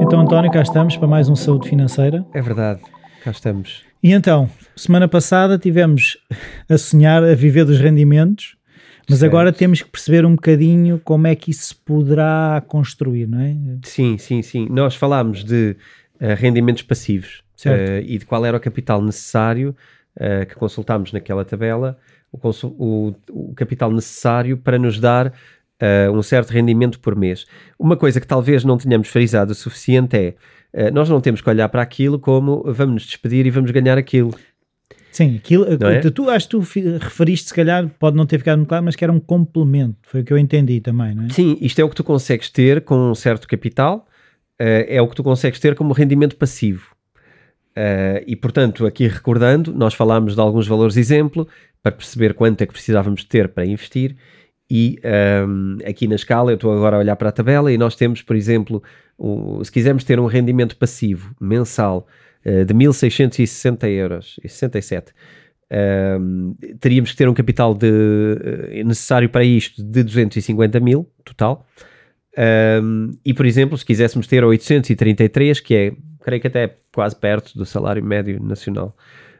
Então, António, cá estamos para mais um Saúde Financeira. É verdade, cá estamos. E então, semana passada tivemos a sonhar a viver dos rendimentos, mas Certo. agora temos que perceber um bocadinho como é que isso se poderá construir, não é? Sim, sim, sim. Nós falámos de eh, rendimentos passivos eh, e de qual era o capital necessário eh, que consultámos naquela tabela, o, o- o capital necessário para nos dar eh, um certo rendimento por mês. Uma coisa que talvez não tenhamos frisado o suficiente é eh, nós não temos que olhar para aquilo como vamos nos despedir e vamos ganhar aquilo. Sim, aquilo, é? tu, acho que tu referiste, se calhar, pode não ter ficado muito claro, mas que era um complemento, foi o que eu entendi também, não é? Sim, isto é o que tu consegues ter com um certo capital, eh, é o que tu consegues ter como rendimento passivo. Eh, e, portanto, aqui recordando, nós falámos de alguns valores exemplo para perceber quanto é que precisávamos ter para investir. E ehm, aqui na escala, eu estou agora a olhar para a tabela e nós temos, por exemplo, o- se quisermos ter um rendimento passivo mensal eh, de 1.660 euros e 67, ehm, teríamos que ter um capital de, eh, necessário para isto de 250 mil total. Um, e, por exemplo, se quiséssemos ter 833, que é, creio que até quase perto do salário médio nacional,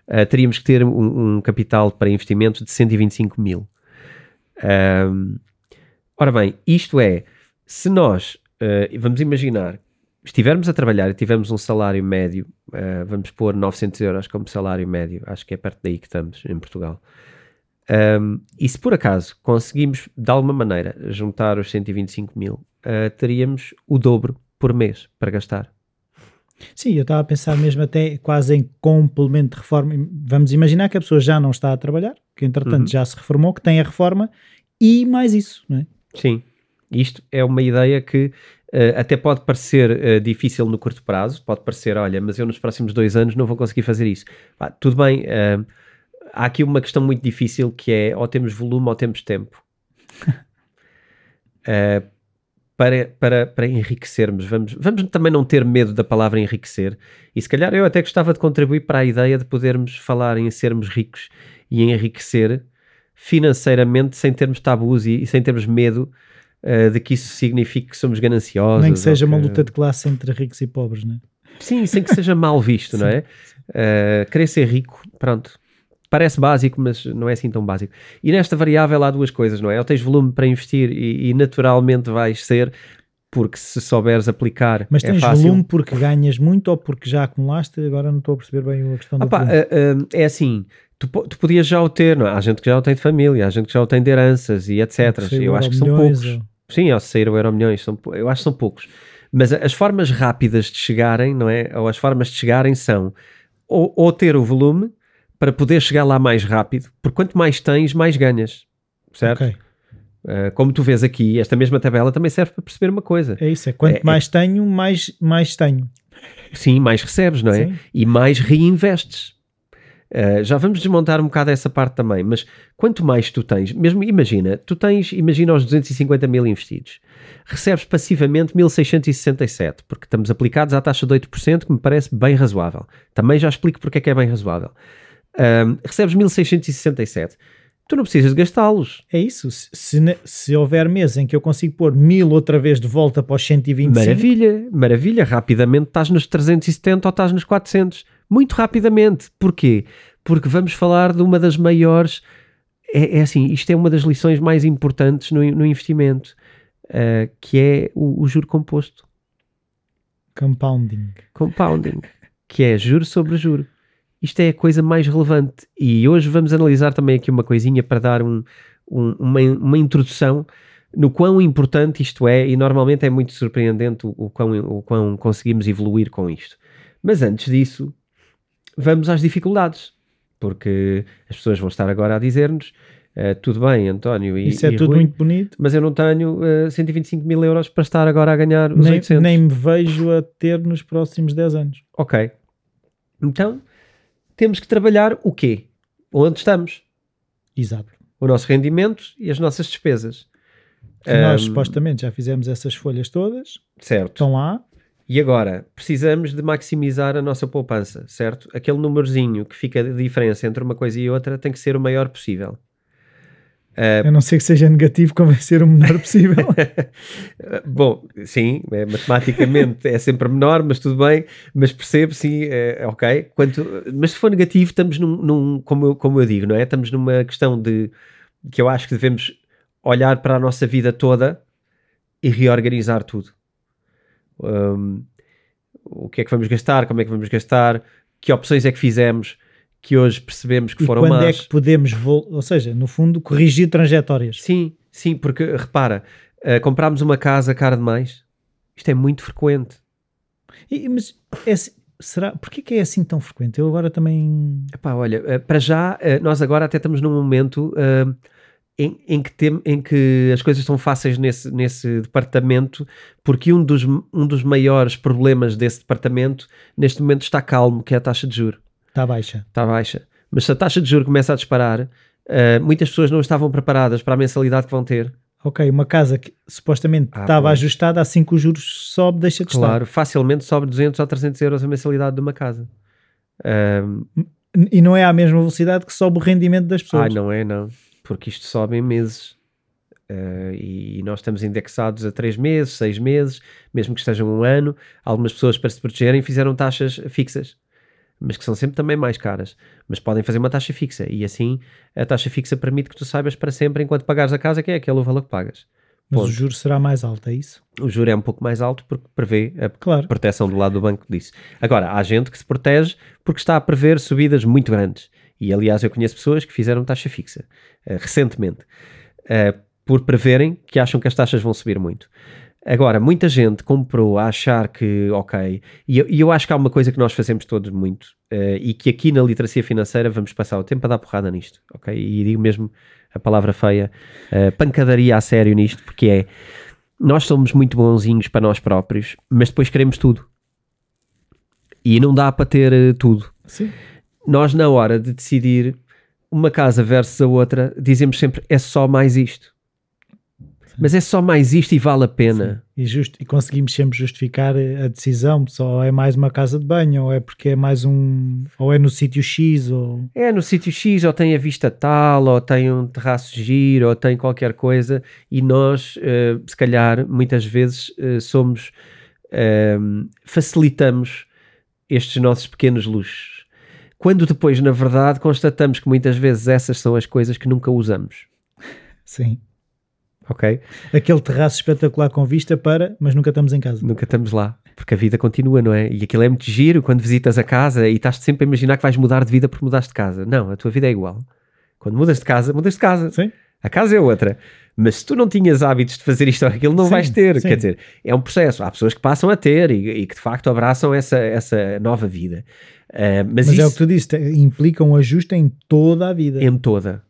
uh, teríamos que ter um, um capital para investimento de 125 mil. Um, ora bem, isto é, se nós, uh, vamos imaginar, estivermos a trabalhar e tivermos um salário médio, uh, vamos pôr 900 euros como salário médio, acho que é perto daí que estamos em Portugal. Um, e se por acaso conseguimos de alguma maneira juntar os 125 mil, uh, teríamos o dobro por mês para gastar. Sim, eu estava a pensar mesmo até quase em complemento de reforma. Vamos imaginar que a pessoa já não está a trabalhar, que entretanto Uhum. já se reformou, que tem a reforma e mais isso, não é? Sim, isto é uma ideia que uh, até pode parecer uh, difícil no curto prazo, pode parecer, olha, mas eu nos próximos dois anos não vou conseguir fazer isso. Pá, tudo bem, uh, há aqui uma questão muito difícil que é ou temos volume ou temos tempo. Para, para, para enriquecermos, vamos, vamos também não ter medo da palavra enriquecer. E se calhar eu até gostava de contribuir para a ideia de podermos falar em sermos ricos e enriquecer financeiramente sem termos tabus e, e sem termos medo uh, de que isso signifique que somos gananciosos. Nem que seja ou uma luta de classe entre ricos e pobres, não é? Sim, sem que seja mal visto, não é? Uh, querer ser rico, pronto. Parece básico, mas não é assim tão básico. E nesta variável há duas coisas, não é? Ou tens volume para investir e, e naturalmente vais ser, porque se souberes aplicar Mas é tens fácil. volume porque ganhas muito ou porque já acumulaste? Agora não estou a perceber bem a questão do Ah pá, volume. uh, uh, é assim, tu, tu podias já o ter, não é? Há gente que já o tem de família, há gente que já o tem de heranças e etc. Eu acho que são poucos. ou- Sim, ao sair o Euro Milhões, são, eu acho que são poucos. Mas as formas rápidas de chegarem, não é? Ou as formas de chegarem são ou, ou ter o volume para poder chegar lá mais rápido, porque quanto mais tens, mais ganhas, certo? Ok, Uh, como tu vês aqui, esta mesma tabela também serve para perceber uma coisa. é isso. É quanto É- é- mais tenho, mais, mais tenho. Sim, mais recebes, não é? Sim. E mais reinvestes. Uh, já vamos desmontar um bocado essa parte também, mas quanto mais tu tens, mesmo imagina, tu tens, imagina os 250 mil investidos, recebes passivamente 1667, porque estamos aplicados à taxa de 8%, que me parece bem razoável. Também já explico porque é que é bem razoável. Um, recebes 1667, tu não precisas de gastá-los. É isso. Se, se, se houver mês em que eu consigo pôr mil outra vez de volta para os 125, Maravilha, maravilha. Rapidamente estás nos 370 ou estás nos 400. Muito rapidamente. Porquê? Porque vamos falar de uma das maiores. É, é assim, isto é uma das lições mais importantes no, no investimento, ah, que é o, o juro composto. compounding. Compounding, que é juro sobre juro. Isto é a coisa mais relevante. E hoje vamos analisar também aqui uma coisinha para dar um- um- uma, uma introdução no quão importante isto é, e normalmente é muito surpreendente o, o, quão, o quão conseguimos evoluir com isto. Mas antes disso, vamos às dificuldades, porque as pessoas vão estar agora a dizer-nos: eh, tudo bem, António, e, Isso é e tudo Rui, muito bonito. mas eu não tenho eh, 125 mil euros para estar agora a ganhar os Nem, 800. nem me vejo a ter nos próximos 10 anos. Ok. Então, temos que trabalhar o quê? Onde estamos? Exato. O nosso rendimento e as nossas despesas. Que nós supostamente já fizemos essas folhas todas, Certo. estão lá. E agora, precisamos de maximizar a nossa poupança, certo? Aquele númerozinho que fica de diferença entre uma coisa e outra tem que ser o maior possível. A não ser que seja negativo, convencer o menor possível. Bom, sim, é, matematicamente é sempre menor, mas tudo bem, mas percebo, sim, é, ok. Quanto, mas se for negativo, estamos num, num, como, eu, como eu digo, não é? Estamos numa questão de que eu acho que devemos olhar para a nossa vida toda e reorganizar tudo. Um, o que é que vamos gastar, como é que vamos gastar, que opções é que fizemos, que hoje percebemos que e foram quando más. é que podemos, ou seja, no fundo, corrigir trajetórias. Sim, sim, porque repara, uh, comprámos uma casa cara demais. Isto é muito frequente. E, mas é, será, porquê que é assim tão frequente? Eu agora também... Epá, olha, uh, para já, uh, nós agora até estamos num momento em, em, que tem, em que as coisas estão fáceis nesse, nesse departamento, porque um dos, um dos maiores problemas desse departamento neste momento está calmo, que é a taxa de juro. Está baixa. Está baixa. Mas se a taxa de juro começa a disparar, uh, muitas pessoas não estavam preparadas para a mensalidade que vão ter. Ok, uma casa que supostamente ah, estava ajustada, assim que os juros sobe, deixa de claro, estar. Claro, facilmente sobe 200 ou 300 euros a mensalidade de uma casa. Uh, e não é à mesma velocidade que sobe o rendimento das pessoas. Ah, não é, não porque isto sobe em meses. Uh, e nós estamos indexados a 3 meses, 6 meses, mesmo que estejam um ano. Algumas pessoas, para se protegerem, fizeram taxas fixas, mas que são sempre também mais caras. Mas podem fazer uma taxa fixa, e assim a taxa fixa permite que tu saibas para sempre, enquanto pagares a casa, que é aquele o valor que pagas. Mas Ponto. o juro será mais alto, é isso? O juro é um pouco mais alto porque prevê a claro. proteção do lado do banco disso. Agora, há gente que se protege porque está a prever subidas muito grandes. E aliás, eu conheço pessoas que fizeram taxa fixa uh, recentemente uh, por preverem que acham que as taxas vão subir muito. Agora, muita gente comprou a achar que, ok, e eu, e eu acho que há uma coisa que nós fazemos todos muito uh, e que aqui na literacia financeira vamos passar o tempo a dar porrada nisto, ok? E digo mesmo a palavra feia, pancadaria a sério nisto, porque é nós somos muito bonzinhos para nós próprios, mas depois queremos tudo. E não dá para ter tudo. Sim nós, na hora de decidir uma casa versus a outra, dizemos sempre é só mais isto. Mas é só mais isto e vale a pena. E, just, e conseguimos sempre justificar a decisão, só é mais uma casa de banho, ou é porque é mais um. ou é no sítio X, ou. É no sítio X, ou tem a vista tal, ou tem um terraço giro, ou tem qualquer coisa, e nós, uh, se calhar, muitas vezes uh, somos. Uh, facilitamos estes nossos pequenos luxos quando depois, na verdade, constatamos que muitas vezes essas são as coisas que nunca usamos. Sim. Ok? Aquele terraço espetacular com vista para, mas nunca estamos em casa. Nunca estamos lá, porque a vida continua, não é? E aquilo é muito giro quando visitas a casa e estás sempre a imaginar que vais mudar de vida porque mudaste de casa. Não, a tua vida é igual. Quando mudas de casa, mudas de casa. Sim. A casa é outra. Mas se tu não tinhas hábitos de fazer isto ou aquilo, não sim, vais ter. Sim. Quer dizer, é um processo. Há pessoas que passam a ter e, e que de facto abraçam essa, essa nova vida. Uh, mas, mas isso, é o que tu disse, implica um ajuste em toda a vida. Em toda.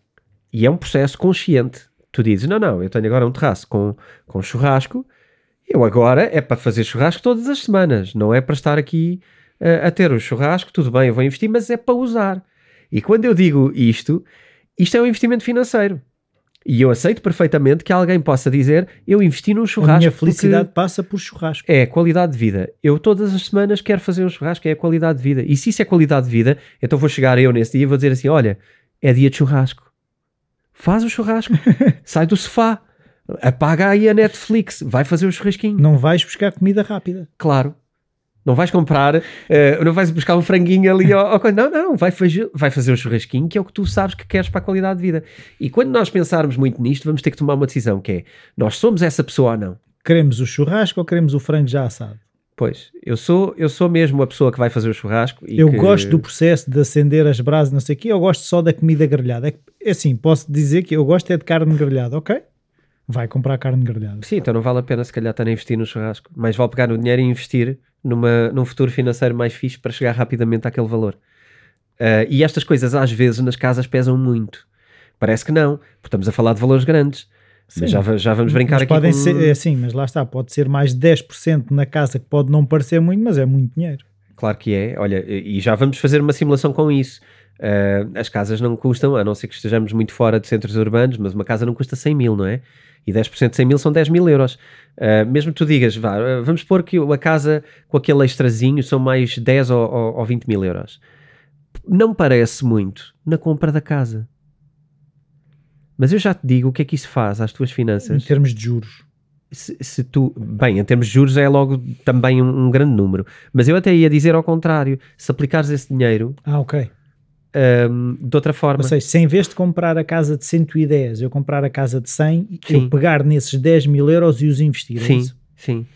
E é um processo consciente. Tu dizes, não, não, eu tenho agora um terraço com, com churrasco, eu agora é para fazer churrasco todas as semanas, não é para estar aqui uh, a ter o churrasco, tudo bem, eu vou investir, mas é para usar. E quando eu digo isto, isto é um investimento financeiro. E eu aceito perfeitamente que alguém possa dizer: Eu investi num churrasco. A minha felicidade passa por churrasco. É qualidade de vida. Eu todas as semanas quero fazer um churrasco, é qualidade de vida. E se isso é qualidade de vida, então vou chegar eu nesse dia e vou dizer assim: Olha, é dia de churrasco. Faz o churrasco, sai do sofá, apaga aí a Netflix, vai fazer o churrasquinho. Não vais buscar comida rápida. Claro. Não vais comprar, uh, não vais buscar um franguinho ali. Ou, ou, não, não, vai fazer, vai fazer um churrasquinho que é o que tu sabes que queres para a qualidade de vida. E quando nós pensarmos muito nisto, vamos ter que tomar uma decisão que é, nós somos essa pessoa ou não? Queremos o churrasco ou queremos o frango já assado? Pois, eu sou, eu sou mesmo a pessoa que vai fazer o churrasco. eu que... gosto do processo de acender as brasas, não sei o quê, eu gosto só da comida grelhada. É, é assim, posso dizer que eu gosto é de carne grelhada, ok? Vai comprar carne grelhada. Sim, então não vale a pena se calhar estar a investir no churrasco. Mais vale pegar no dinheiro e investir numa, num futuro financeiro mais fixe para chegar rapidamente àquele valor. Uh, e estas coisas às vezes nas casas pesam muito. Parece que não, porque estamos a falar de valores grandes. Sim. Mas já, já vamos brincar aqui podem com... ser, é assim, mas lá está, pode ser mais 10% na casa, que pode não parecer muito, mas é muito dinheiro. Claro que é, olha, e já vamos fazer uma simulação com isso. Uh, as casas não custam, a não ser que estejamos muito fora de centros urbanos, mas uma casa não custa 100 mil, não é? E 10% de 100 mil são 10 mil euros. Uh, mesmo que tu digas, vá, ah, vamos pôr que a casa com aquele extrazinho são mais 10 ou, ou, ou 20 mil euros. Não parece muito na compra da casa. Mas eu já te digo o que é que isso faz às tuas Em finanças. termos de juros. Se, se tu, bem, em termos de juros é logo também um, um grande número. Mas eu até ia dizer ao contrário: se aplicares esse dinheiro Ah, ok. hum, de outra forma, Ou seja, se em vez de comprar a casa de 110, eu comprar a casa de 100, Sim. eu pegar nesses 10 mil euros e os investir. é sim, sim.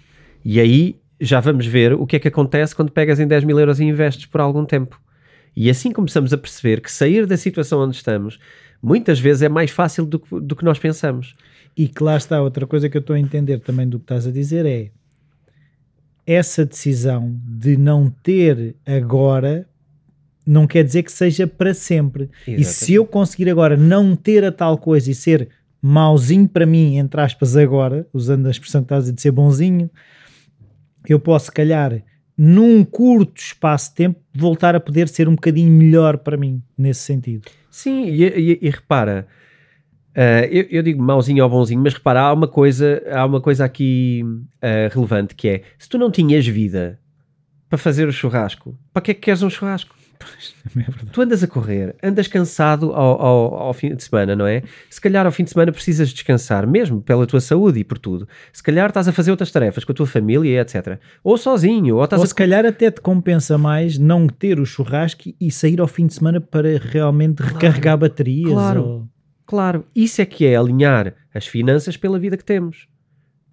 E aí já vamos ver o que é que acontece quando pegas em 10 mil euros e investes por algum tempo. E assim começamos a perceber que sair da situação onde estamos muitas vezes é mais fácil do, que- do que nós pensamos. E que lá está, outra coisa que eu estou a entender também do que estás a dizer é essa decisão de não ter agora não quer dizer que seja para sempre. E se eu conseguir agora não ter a tal coisa e ser mauzinho para mim, entre aspas, agora, usando a expressão que estás a dizer de ser bonzinho, eu posso, se calhar, num curto espaço de tempo, voltar a poder ser um bocadinho melhor para mim, nesse sentido. Sim, e, e- e repara, ah, eu, eu digo mauzinho ou bonzinho, mas repara, há uma coisa, há uma coisa aqui ah, relevante que é, se tu não tinhas vida para fazer o churrasco, para que é que queres um churrasco? Tu andas a correr, andas cansado ao, ao, ao fim de semana, não é? Se calhar ao fim de semana precisas descansar, mesmo pela tua saúde e por tudo. Se calhar estás a fazer outras tarefas com a tua família, etc. Ou sozinho, ou estás Ou a se calhar até te compensa mais não ter o churrasco e sair ao fim de semana para realmente recarregar baterias. Claro. ou- Claro, isso é que é alinhar as finanças pela vida que temos.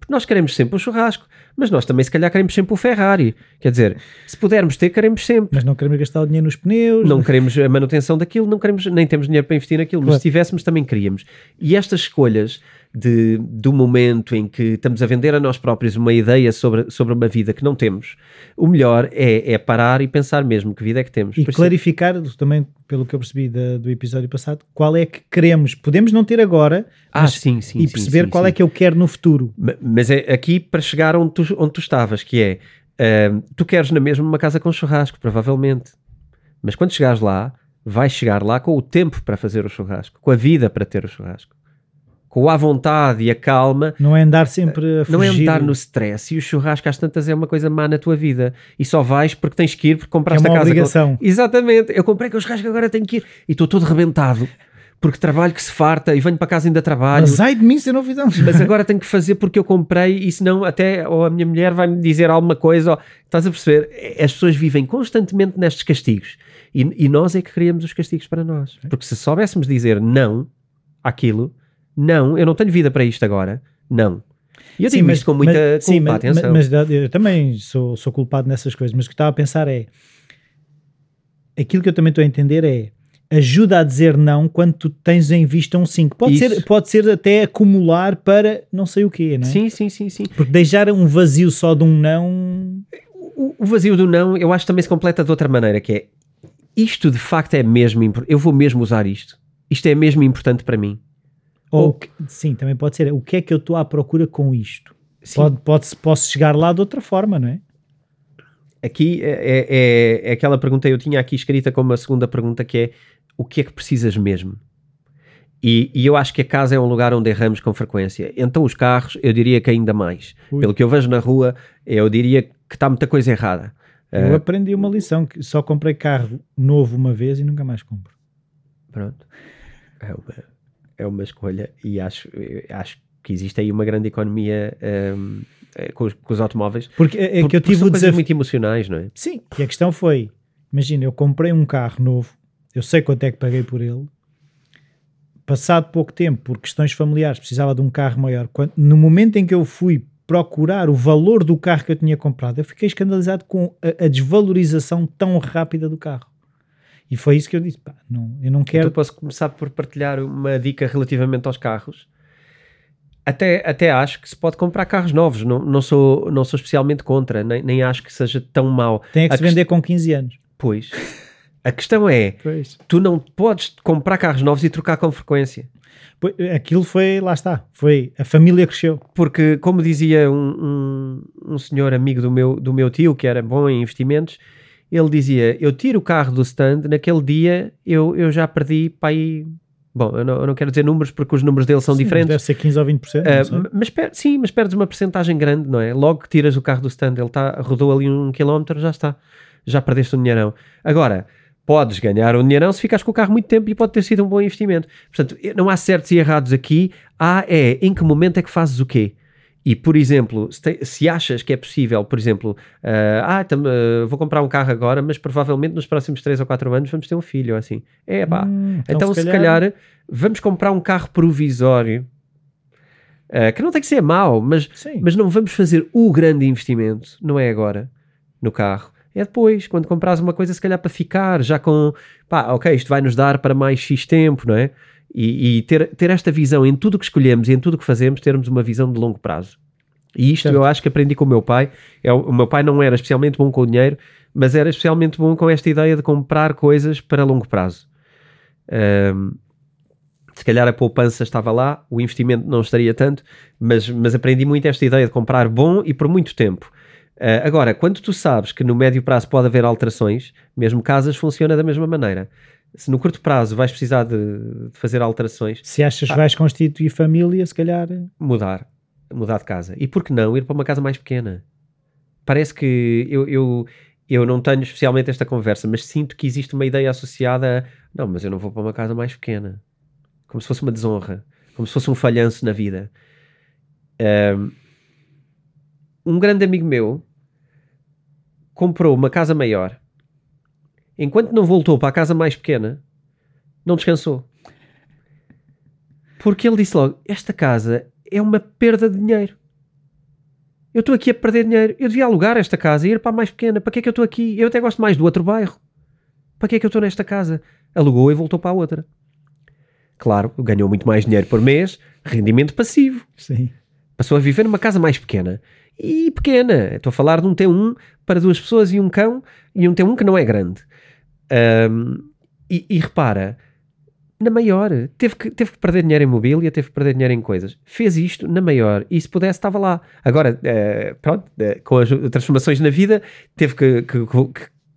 Porque nós queremos sempre o churrasco, mas nós também se calhar queremos sempre o Ferrari. Quer dizer, se pudermos ter, queremos sempre. Mas não queremos gastar o dinheiro nos pneus. Não queremos a manutenção daquilo, não queremos, nem temos dinheiro para investir naquilo, mas Claro. se tivéssemos também queríamos. E estas escolhas de, do momento em que estamos a vender a nós próprios uma ideia sobre, sobre uma vida que não temos, o melhor é, é parar e pensar mesmo que vida é que temos. E Por isso- clarificar também, pelo que eu percebi da- do episódio passado, qual é que queremos. Podemos não ter agora ah, mas- sim, sim, e perceber sim, qual sim. é que eu quero no futuro. Ma- Mas é aqui para chegar onde tu, onde tu estavas, que é ahm, tu queres na mesma uma casa com churrasco, provavelmente. Mas quando chegares lá, vais chegar lá com o tempo para fazer o churrasco, com a vida para ter o churrasco, com a vontade e a calma. Não é andar sempre a fugir. Não é andar no stress e o churrasco às tantas é uma coisa má na tua vida e só vais porque tens que ir porque que é compraste uma a casa. obrigação. Exatamente, eu comprei com o churrasco agora tenho que ir e estou todo rebentado porque trabalho que se farta e venho para casa e ainda trabalho. Mas ai de mim se eu não fizer Mas agora tenho que fazer porque eu comprei e senão até ou a minha mulher vai-me dizer alguma coisa. Ou, estás a perceber? As pessoas vivem constantemente nestes castigos e, e nós é que criamos os castigos para nós. Porque se soubéssemos dizer não àquilo, não, eu não tenho vida para isto agora, não. E eu Sim, digo mas- isto com muita mas- sim, culpa, mas, atenção. Mas, mas eu também sou, sou culpado nessas coisas, mas o que estava a pensar é aquilo que eu também estou a entender é ajuda a dizer não quando tu tens em vista um 5. Pode Isso. ser, pode ser até acumular para não sei o quê, não é? Sim, sim, sim, sim. Porque deixar um vazio só de um não. O, o vazio do não, eu acho que também se completa de outra maneira, que é isto de facto é mesmo importante. Eu vou mesmo usar isto. Isto é mesmo importante para mim. Ou, que- sim, também pode ser. O que é que eu estou à procura com isto? Sim. Pode, pode, posso chegar lá de outra forma, não é? Aqui é, é- é- é aquela pergunta, eu tinha aqui escrita como a segunda pergunta, que é o que é que precisas mesmo? E, e eu acho que a casa é um lugar onde erramos com frequência. Então os carros, eu diria que ainda mais. Ui. Pelo que eu vejo na rua, eu diria que está muita coisa errada. Eu Ah, aprendi uma lição que só comprei carro novo uma vez e nunca mais compro. pronto. É uma, é uma escolha e acho, acho que existe aí uma grande economia ahm, eh, com, os, com os automóveis. Porque é, é Por- que eu tive o coisas desafio. muito emocionais, não é? Sim, e a questão foi: imagina, eu comprei um carro novo, eu sei quanto é que paguei por ele. Passado pouco tempo, por questões familiares, precisava de um carro maior. Quando- no momento em que eu fui procurar o valor do carro que eu tinha comprado, eu fiquei escandalizado com a, a desvalorização tão rápida do carro. E foi isso que eu disse: pá, não, eu não Então quero. posso começar por partilhar uma dica relativamente aos carros. Até, até acho que se pode comprar carros novos, não, não, sou, não sou especialmente contra, nem, nem acho que seja tão mau. Tem é que a se vender com 15 anos. Pois, a questão é, Pois. tu não podes comprar carros novos e trocar com frequência. Aquilo foi, lá está, foi a família cresceu. Porque, como dizia um, um, um senhor amigo do meu, do meu tio, que era bom em investimentos, ele dizia, eu tiro o carro do stand, naquele dia eu, eu já perdi para aí... Bom, eu não, eu não quero dizer números porque os números dele são Sim, diferentes. Deve ser 15 ou 20%. Ah, não sei. m- mas per- sim, mas perdes uma percentagem grande, não é? Logo que tiras o carro do stand, ele tá, rodou ali um quilómetro, já está. Já perdeste um dinheirão. Agora, podes ganhar um dinheirão se ficares com o carro muito tempo e pode ter sido um bom investimento. Portanto, não há certos e errados aqui. Há é em que momento é que fazes o quê? E, por exemplo, se, te, se achas que é possível, por exemplo, uh, ah, tam, uh, vou comprar um carro agora, mas provavelmente nos próximos 3 ou 4 anos vamos ter um filho, ou assim. É pá. Hum, então, então, se, se calhar... calhar... vamos comprar um carro provisório. Uh, que não tem que ser mau, mas, mas não vamos fazer o grande investimento, não é agora, no carro é depois, quando compras uma coisa, se calhar para ficar, já com pá, ok, isto vai nos dar para mais X tempo, não é? E, e ter, ter esta visão em tudo que escolhemos e em tudo que fazemos, termos uma visão de longo prazo. E isto certo. eu acho que aprendi com o meu pai. É, o meu pai não era especialmente bom com o dinheiro, mas era especialmente bom com esta ideia de comprar coisas para longo prazo. Um, se calhar a poupança estava lá, o investimento não estaria tanto, mas, mas aprendi muito esta ideia de comprar bom e por muito tempo. Uh, agora, quando tu sabes que no médio prazo pode haver alterações, mesmo casas funciona da mesma maneira. Se no curto prazo vais precisar de, de fazer alterações. Se achas que ah, vais constituir família, se calhar. Mudar. Mudar de casa. E por que não ir para uma casa mais pequena? Parece que eu, eu, eu não tenho especialmente esta conversa, mas sinto que existe uma ideia associada a. Não, mas eu não vou para uma casa mais pequena. Como se fosse uma desonra. Como se fosse um falhanço na vida. Um, um grande amigo meu comprou uma casa maior. Enquanto não voltou para a casa mais pequena, não descansou. Porque ele disse logo: Esta casa é uma perda de dinheiro. Eu estou aqui a perder dinheiro. Eu devia alugar esta casa e ir para a mais pequena. Para que é que eu estou aqui? Eu até gosto mais do outro bairro. Para que é que eu estou nesta casa? Alugou e voltou para a outra. Claro, ganhou muito mais dinheiro por mês, rendimento passivo. Sim. Passou a viver numa casa mais pequena e pequena. Estou a falar de um T1 para duas pessoas e um cão, e um T1 que não é grande. Um, e, e, repara, na maior, teve que, teve que perder dinheiro em mobília, teve que perder dinheiro em coisas. Fez isto na maior, e se pudesse, estava lá. Agora, uh, pronto, uh, com as transformações na vida, teve que, que,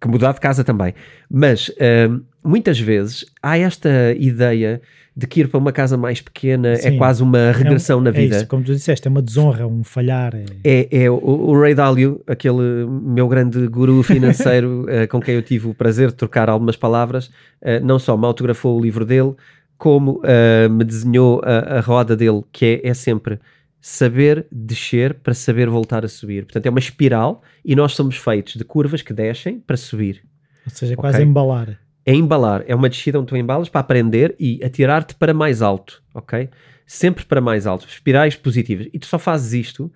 que mudar de casa também. Mas uh, muitas vezes há esta ideia de que ir para uma casa mais pequena é Sim, é quase uma regressão é um, na vida. É isso, como tu disseste, é uma desonra, um falhar. É, é, é o, o, Ray Dalio, aquele meu grande guru financeiro uh, com quem eu tive o prazer de trocar algumas palavras, uh, não só me autografou o livro dele, como uh, me desenhou a, a, roda dele, que é, é sempre saber descer para saber voltar a subir. Portanto, é uma espiral e nós somos feitos de curvas que descem para subir. Ou seja, okay? quase embalar é embalar, é uma descida onde tu embalas para aprender e atirar-te para mais alto, ok? Sempre para mais alto, espirais positivas. E tu só fazes isto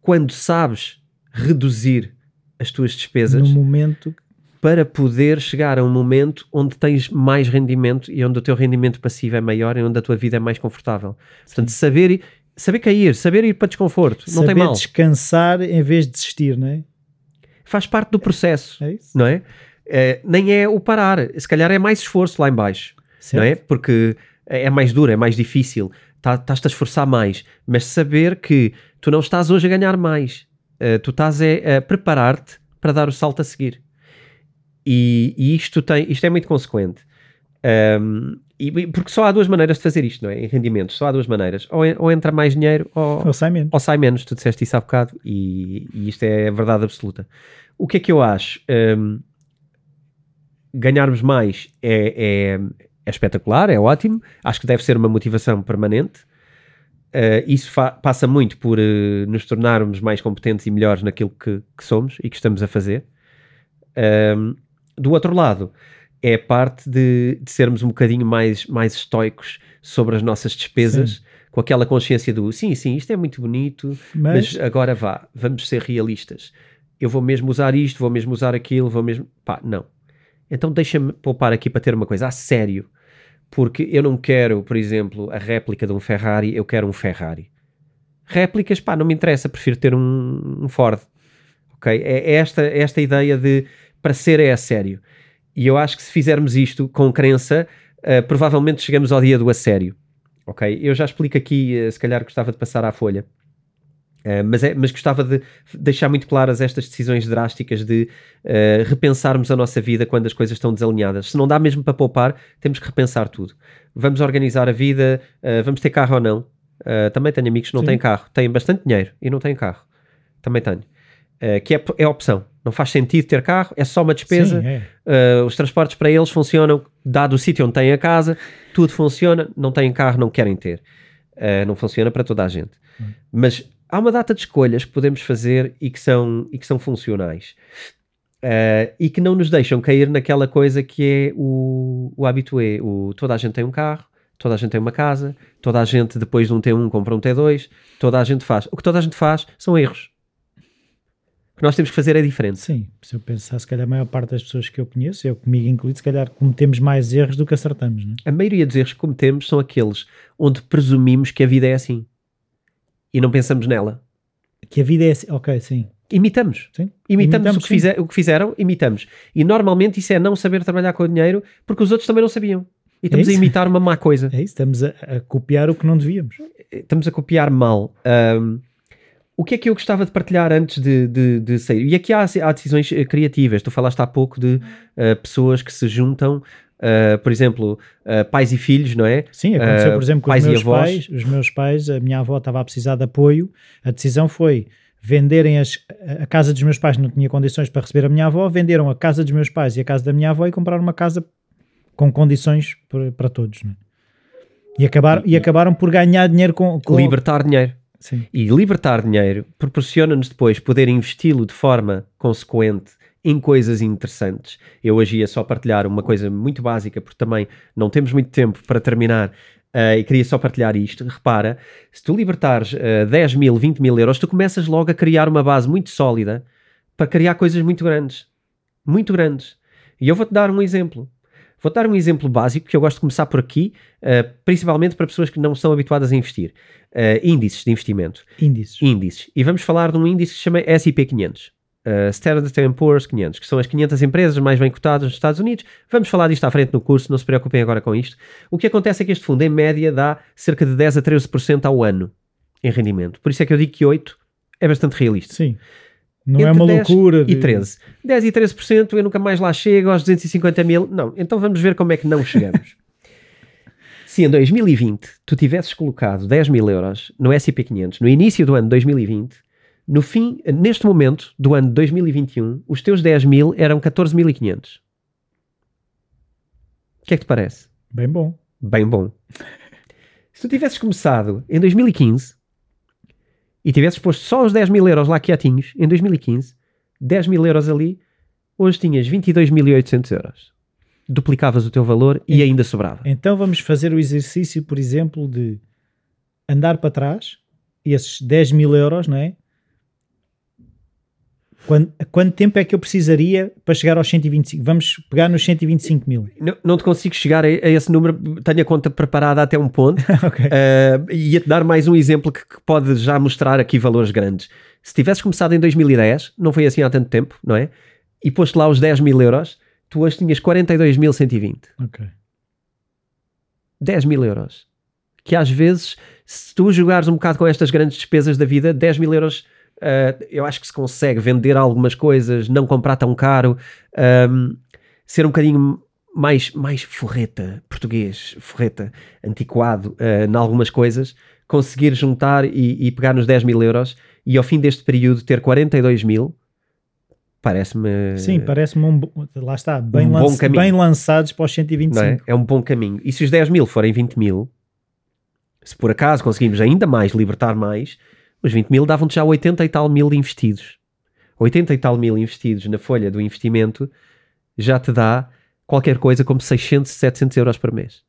quando sabes reduzir as tuas despesas no momento para poder chegar a um momento onde tens mais rendimento e onde o teu rendimento passivo é maior e onde a tua vida é mais confortável. Portanto, saber, saber cair, saber ir para desconforto, saber não tem mal. descansar em vez de desistir, não é? Faz parte do processo, é, é não é? É, nem é o parar. Se calhar é mais esforço lá em baixo, certo. não é? Porque é mais duro, é mais difícil, tá, estás-te a esforçar mais, mas saber que tu não estás hoje a ganhar mais, uh, tu estás a, a preparar-te para dar o salto a seguir. E, e, isto, tem, isto é muito consequente. Um, e, porque só há duas maneiras de fazer isto, não é? Em rendimentos, só há duas maneiras. Ou, ou entra mais dinheiro ou, ou, sai menos. ou sai menos. Tu disseste isso há bocado e, e isto é a verdade absoluta. O que é que eu acho? Um, ganharmos mais é, é, é, espetacular, é ótimo. Acho que deve ser uma motivação permanente. Uh, isso passa muito por uh, nos tornarmos mais competentes e melhores naquilo que, que somos e que estamos a fazer. Um, do outro lado, é parte de, de, sermos um bocadinho mais, mais estoicos sobre as nossas despesas, sim. com aquela consciência do sim, sim, isto é muito bonito, mas... mas agora vá, vamos ser realistas. Eu vou mesmo usar isto, vou mesmo usar aquilo, vou mesmo. Pá, não então deixa-me poupar aqui para ter uma coisa a sério, porque eu não quero, por exemplo, a réplica de um Ferrari, eu quero um Ferrari. Réplicas, pá, não me interessa, prefiro ter um, um Ford. Ok? É, é esta, é esta ideia de para ser é a sério. E eu acho que se fizermos isto com crença, uh, provavelmente chegamos ao dia do a sério. Ok? Eu já explico aqui, uh, se calhar gostava de passar à folha. Uh, mas, é, mas gostava de deixar muito claras estas decisões drásticas de uh, repensarmos a nossa vida quando as coisas estão desalinhadas. Se não dá mesmo para poupar, temos que repensar tudo. Vamos organizar a vida, uh, vamos ter carro ou não. também tenho amigos que não Sim. têm carro, têm bastante dinheiro e não têm carro. Também tenho. que é, é opção, Não faz sentido ter carro, é só uma despesa. Sim, é. Os transportes para eles funcionam, dado o sítio onde têm a casa, tudo funciona, não têm carro, não querem ter. Não funciona para toda a gente. Hum. Mas há uma data de escolhas que podemos fazer e que são, e que são funcionais. Uh, e que não nos deixam cair naquela coisa que é o, o habitué. O, toda a gente tem um carro, toda a gente tem uma casa, toda a gente depois de um T1 compra um T2, toda a gente faz. O que toda a gente faz são erros. O que nós temos que fazer é diferente. Sim, se eu pensar, se calhar a maior parte das pessoas que eu conheço, eu comigo incluído, se calhar cometemos mais erros do que acertamos, não é? A maioria dos erros que cometemos são aqueles onde presumimos que a vida é assim e não pensamos nela. Que a vida é assim, ok, sim. Imitamos. sim. Imitamos, o, que fizer- o que fizeram, imitamos. E normalmente isso é não saber trabalhar com o dinheiro porque os outros também não sabiam. E estamos a isso. imitar uma má coisa. É isso, estamos a, a copiar o que não devíamos. Estamos a copiar mal. Ahm, o que é que eu gostava de partilhar antes de, de, de sair? E aqui há, há decisões eh, criativas. Tu falaste há pouco de eh, pessoas que se juntam, eh, por exemplo, eh, pais e filhos, não é? Sim, aconteceu, Ah, por exemplo, com pais os meus pais. Os meus pais, a minha avó estava a precisar de apoio. A decisão foi venderem as, a casa dos meus pais, não tinha condições para receber a minha avó, venderam a casa dos meus pais e a casa da minha avó e compraram uma casa com condições para, para todos. não é? E, acabaram, e acabaram por ganhar dinheiro com. com Libertar dinheiro. Sim, E libertar dinheiro proporciona-nos depois poder investi-lo de forma consequente em coisas interessantes. Eu hoje ia só partilhar uma coisa muito básica, porque também não temos muito tempo para terminar eh, e queria só partilhar isto. Repara, se tu libertares eh, 10 mil, 20 mil euros, tu começas logo a criar uma base muito sólida para criar coisas muito grandes. Muito grandes. E eu vou-te dar um exemplo. Vou dar um exemplo básico que eu gosto de começar por aqui, eh, principalmente para pessoas que não estão habituadas a investir. Eh, índices de investimento. índices. Índices. E vamos falar de um índice que se chama S&P 500. Uh, Standard Poor's 500, que são as 500 empresas mais bem cotadas nos Estados Unidos. Vamos falar disto à frente no curso, não se preocupem agora com isto. O que acontece é que este fundo, em média, dá cerca de 10 a 13% ao ano em rendimento. Por isso é que eu digo que 8 é bastante realista. Sim. Não é Entre uma 10 loucura. E de- 13. 10 e 13% eu nunca mais lá chego aos 250 mil. Não, então vamos ver como é que não chegamos. Se em 2020 tu tivesses colocado 10 mil euros no S&P 500, no início do ano de 2020, no fim, neste momento do ano de 2021, os teus 10 mil eram 14.500. O que é que te parece? Bem bom. Bem bom. Se tu tivesses começado em 2015 e tivesses posto só os 10 mil euros lá quietinhos, em 2015, 10 mil euros ali, hoje tinhas 22.800 euros. Duplicavas o teu valor e ainda sobrava. Então vamos fazer o exercício, por exemplo, de andar para trás, e esses 10 mil euros, não é? Quando, quanto tempo é que eu precisaria para chegar aos 125? Vamos pegar nos 125 mil. Não, não te consigo chegar a, a esse número, tenho a conta preparada até um ponto. ok. Uh, Ia-te dar mais um exemplo que, que pode já mostrar aqui valores grandes. Se tivesses começado em 2010, não foi assim há tanto tempo, não é? E posto lá os 10 mil euros, tu hoje tinhas 42.120. ok. 10 mil euros. Que às vezes, se tu jogares um bocado com estas grandes despesas da vida, 10 mil euros, uh, eu acho que se consegue vender algumas coisas, não comprar tão caro, um, ser um bocadinho mais, mais forreta, português, forreta, antiquado, uh, em algumas coisas, conseguir juntar e, e pegar nos 10 mil euros e ao fim deste período ter 42 mil, parece-me... Sim, parece-me um. Lá está, bem, um bem lançados para os 125. não é? É um bom caminho. E se os 10 mil forem 20 mil, se por acaso conseguimos ainda mais libertar mais, os 20 mil davam-te já 80 e tal mil investidos. 80 e tal mil investidos na folha do investimento já te dá qualquer coisa como 600, 700 euros por mês.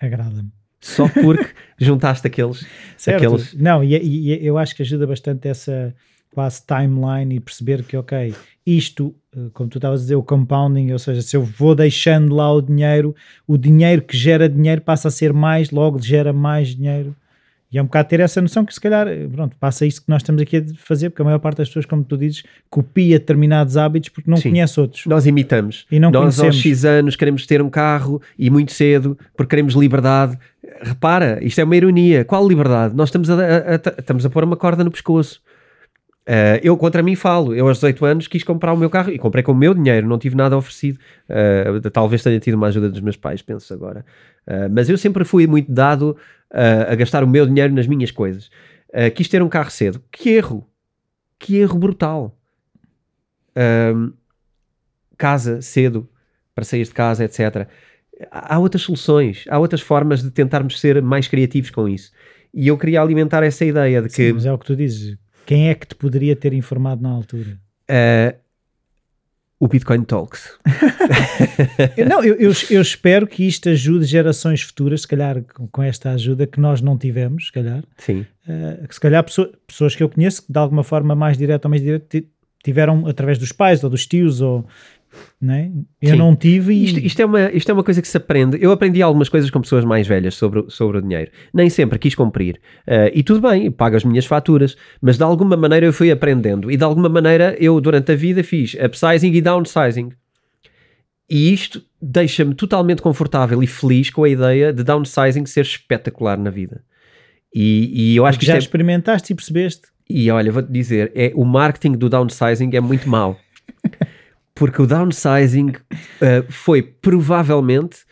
Agrada-me. Só porque juntaste aqueles. Certo. Aqueles- Não, e, e eu acho que ajuda bastante essa quase timeline e perceber que, ok, isto, eh, como tu estavas a dizer, o compounding, ou seja, se eu vou deixando lá o dinheiro, o dinheiro que gera dinheiro passa a ser mais, logo gera mais dinheiro. E é um bocado ter essa noção que se calhar, eh, pronto, passa isso que nós estamos aqui a fazer, porque a maior parte das pessoas, como tu dizes, copia determinados hábitos porque não Sim. conhece outros. Nós imitamos. E não Nós conhecemos. aos X anos queremos ter um carro e muito cedo porque queremos liberdade. Repara, isto é uma ironia. Qual liberdade? Nós estamos a, a- a- estamos a pôr uma corda no pescoço. Uh, eu contra mim falo. Eu aos 18 anos quis comprar o meu carro e comprei com o meu dinheiro, não tive nada oferecido. Uh, talvez tenha tido uma ajuda dos meus pais, penso agora. Uh, mas eu sempre fui muito dado uh, a gastar o meu dinheiro nas minhas coisas. Uh, quis ter um carro cedo. Que erro! Que erro brutal! ahm, casa cedo para sair de casa, etc. Há outras soluções, há outras formas de tentarmos ser mais criativos com isso. E eu queria alimentar essa ideia de que Sim, mas é o que tu dizes. Quem é que te poderia ter informado na altura? ah, o Bitcoin Talks. Não, eu, eu, eu espero que isto ajude gerações futuras, se calhar com, esta ajuda que nós não tivemos, se calhar, Sim. eh, que se calhar pessoa- pessoas que eu conheço que de alguma forma mais direta ou mais direta ti- tiveram através dos pais ou dos tios ou né? eu Sim. não tive e Isto, isto é uma, isto é uma coisa que se aprende. Eu aprendi algumas coisas com pessoas mais velhas sobre, o- sobre o dinheiro. Nem sempre quis cumprir. Ah, e tudo bem, pago as minhas faturas, mas de alguma maneira eu fui aprendendo. E de alguma maneira eu, durante a vida, fiz upsizing e downsizing. E isto deixa-me totalmente confortável e feliz com a ideia de downsizing ser espetacular na vida. E, e eu acho que já é, experimentaste e percebeste e olha, vou-te dizer, é, o marketing do downsizing é muito mau. Porque o downsizing uh, foi provavelmente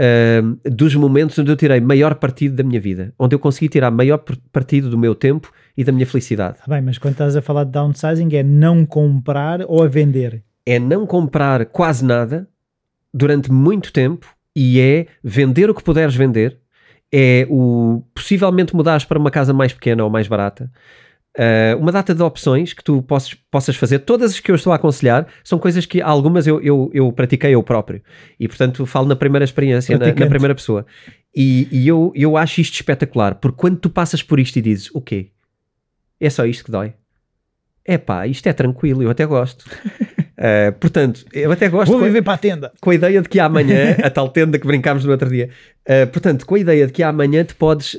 uh, dos momentos onde eu tirei maior partido da minha vida. Onde eu consegui tirar maior partido do meu tempo e da minha felicidade. Tá bem, mas quando estás a falar de downsizing é não comprar ou a vender É não comprar quase nada durante muito tempo e é vender o que puderes vender. É o possivelmente mudares para uma casa mais pequena ou mais barata. Uh, uma data de opções que tu possas, possas fazer, todas as que eu estou a aconselhar são coisas que algumas eu, eu, eu pratiquei eu próprio e portanto falo na primeira experiência, na, na primeira pessoa e, e eu, eu acho isto espetacular porque quando tu passas por isto e dizes o quê? É só isto que dói? É pá, isto é tranquilo, eu até gosto. Uh, portanto, eu até gosto vou com- viver para a tenda com a ideia de que amanhã, a tal tenda que brincámos no outro dia, uh, portanto, com a ideia de que amanhã te podes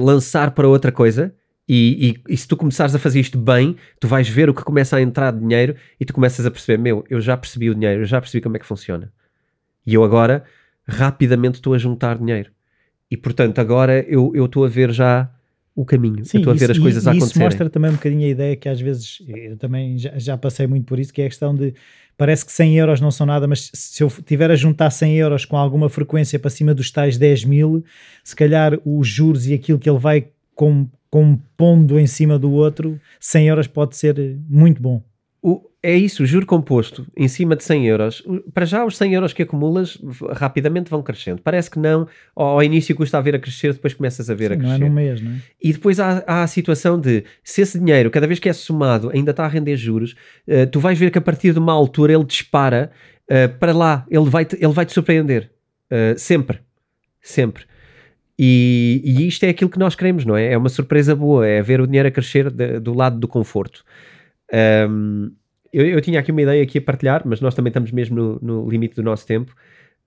lançar para outra coisa e, e- e se tu começares a fazer isto bem, tu vais ver o que começa a entrar de dinheiro e tu começas a perceber, meu, eu já percebi o dinheiro, eu já percebi como é que funciona. E eu agora, rapidamente estou a juntar dinheiro. E portanto, agora eu estou a ver já o caminho, eu estou a ver isso- as coisas e, a e Isso acontecerem. mostra também um bocadinho a ideia que às vezes eu também já, já passei muito por isso, que é a questão de parece que 100 euros não são nada, mas se eu tiver a juntar 100 euros com alguma frequência para cima dos tais 10 mil, se calhar os juros e aquilo que ele vai com, compondo em cima do outro, 100 euros pode ser muito bom. O- é isso, o juro composto em cima de 100 euros. Para já, os 100 euros que acumulas rapidamente vão crescendo. Parece que não, ao início custa a ver a crescer, depois começas a ver a Sim, não é crescer. num mês, não é? E depois há, há a situação de se esse dinheiro, cada vez que é somado, ainda está a render juros, eh, tu vais ver que a partir de uma altura ele dispara eh, para lá, ele vai-te ele vai -te surpreender. Eh, sempre. Sempre. E, e isto é aquilo que nós queremos, não é? É uma surpresa boa, é ver o dinheiro a crescer de- do lado do conforto. Ahm, eu, eu tinha aqui uma ideia aqui a partilhar, mas nós também estamos mesmo no, no limite do nosso tempo.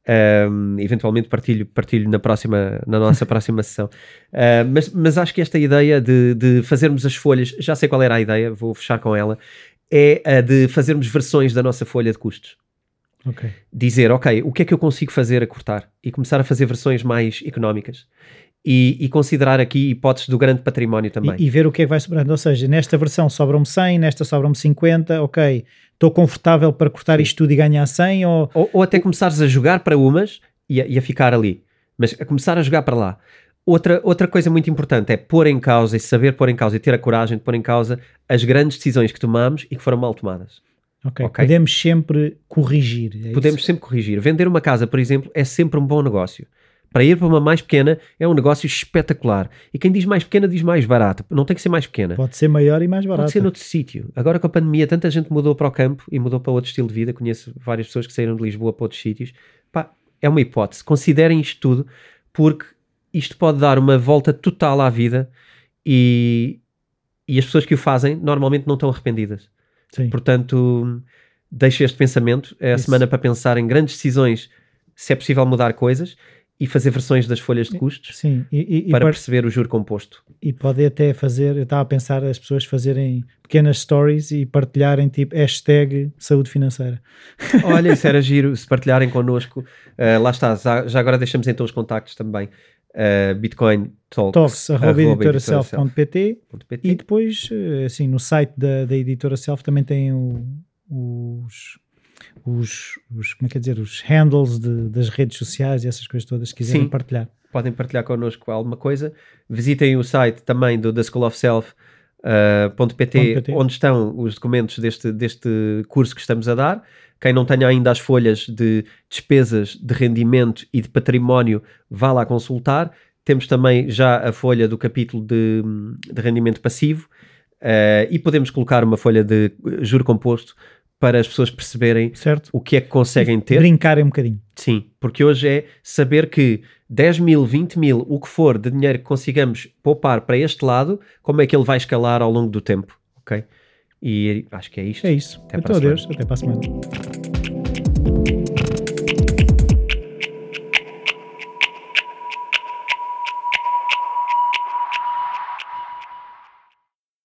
Ahm, eventualmente partilho, partilho na, próxima, na nossa próxima sessão. Ah, mas, mas acho que esta ideia de, de fazermos as folhas, já sei qual era a ideia, vou fechar com ela, é a de fazermos versões da nossa folha de custos Ok. dizer, ok, o que é que eu consigo fazer a cortar? E começar a fazer versões mais económicas. E, e considerar aqui hipóteses do grande património também. E, e ver o que é que vai sobrando. Ou seja, nesta versão sobram-me 100, nesta sobram-me 50, ok. Estou confortável para cortar isto tudo e ganhar 100 ou... Ou, ou até começares a jogar para umas e a, e a ficar ali. Mas a começar a jogar para lá. Outra, outra coisa muito importante é pôr em causa e saber pôr em causa e ter a coragem de pôr em causa as grandes decisões que tomamos e que foram mal tomadas. Ok, Ok. podemos sempre corrigir. é Podemos isso? sempre corrigir. Vender uma casa, por exemplo, é sempre um bom negócio. Para ir para uma mais pequena é um negócio espetacular. E quem diz mais pequena diz mais barata. Não tem que ser mais pequena. Pode ser maior e mais barato. Pode ser noutro sítio. Agora com a pandemia, tanta gente mudou para o campo e mudou para outro estilo de vida. Conheço várias pessoas que saíram de Lisboa para outros sítios. Pá, é uma hipótese. Considerem isto tudo, porque isto pode dar uma volta total à vida e, e as pessoas que o fazem normalmente não estão arrependidas. Sim. Portanto, deixe este pensamento. É a Isso. semana para pensar em grandes decisões, se é possível mudar coisas e fazer versões das folhas de custos Sim, e, e- para par- perceber o juro composto. e pode até fazer, eu estava a pensar as pessoas fazerem pequenas stories e partilharem tipo hashtag saúde financeira. Olha, isso era giro, se partilharem connosco. Uh, lá está, já, já agora deixamos então os contactos também. Uh, Bitcoin Talks, editoraself.pt. e depois, eh, assim, no site da, da editora Self também tem o- os, os, os, como é que é dizer, os handles de- das redes sociais e essas coisas todas, se quiserem Sim. partilhar. Podem partilhar connosco alguma coisa. Visitem o site também do The School of Self Uh, ponto .pt, onde estão os documentos deste, deste curso que estamos a dar. Quem não tenha ainda as folhas de despesas, de rendimento e de património, vá lá consultar. Temos também já a folha do capítulo de, de rendimento passivo uh, e podemos colocar uma folha de juro composto para as pessoas perceberem Certo? o que é que conseguem ter. Brincarem um bocadinho. Sim, porque hoje é saber que 10 mil, 20 mil, o que for de dinheiro que consigamos poupar para este lado, como é que ele vai escalar ao longo do tempo, ok? E acho que é isto. É isso. Até para Então, a adeus. Até para a semana.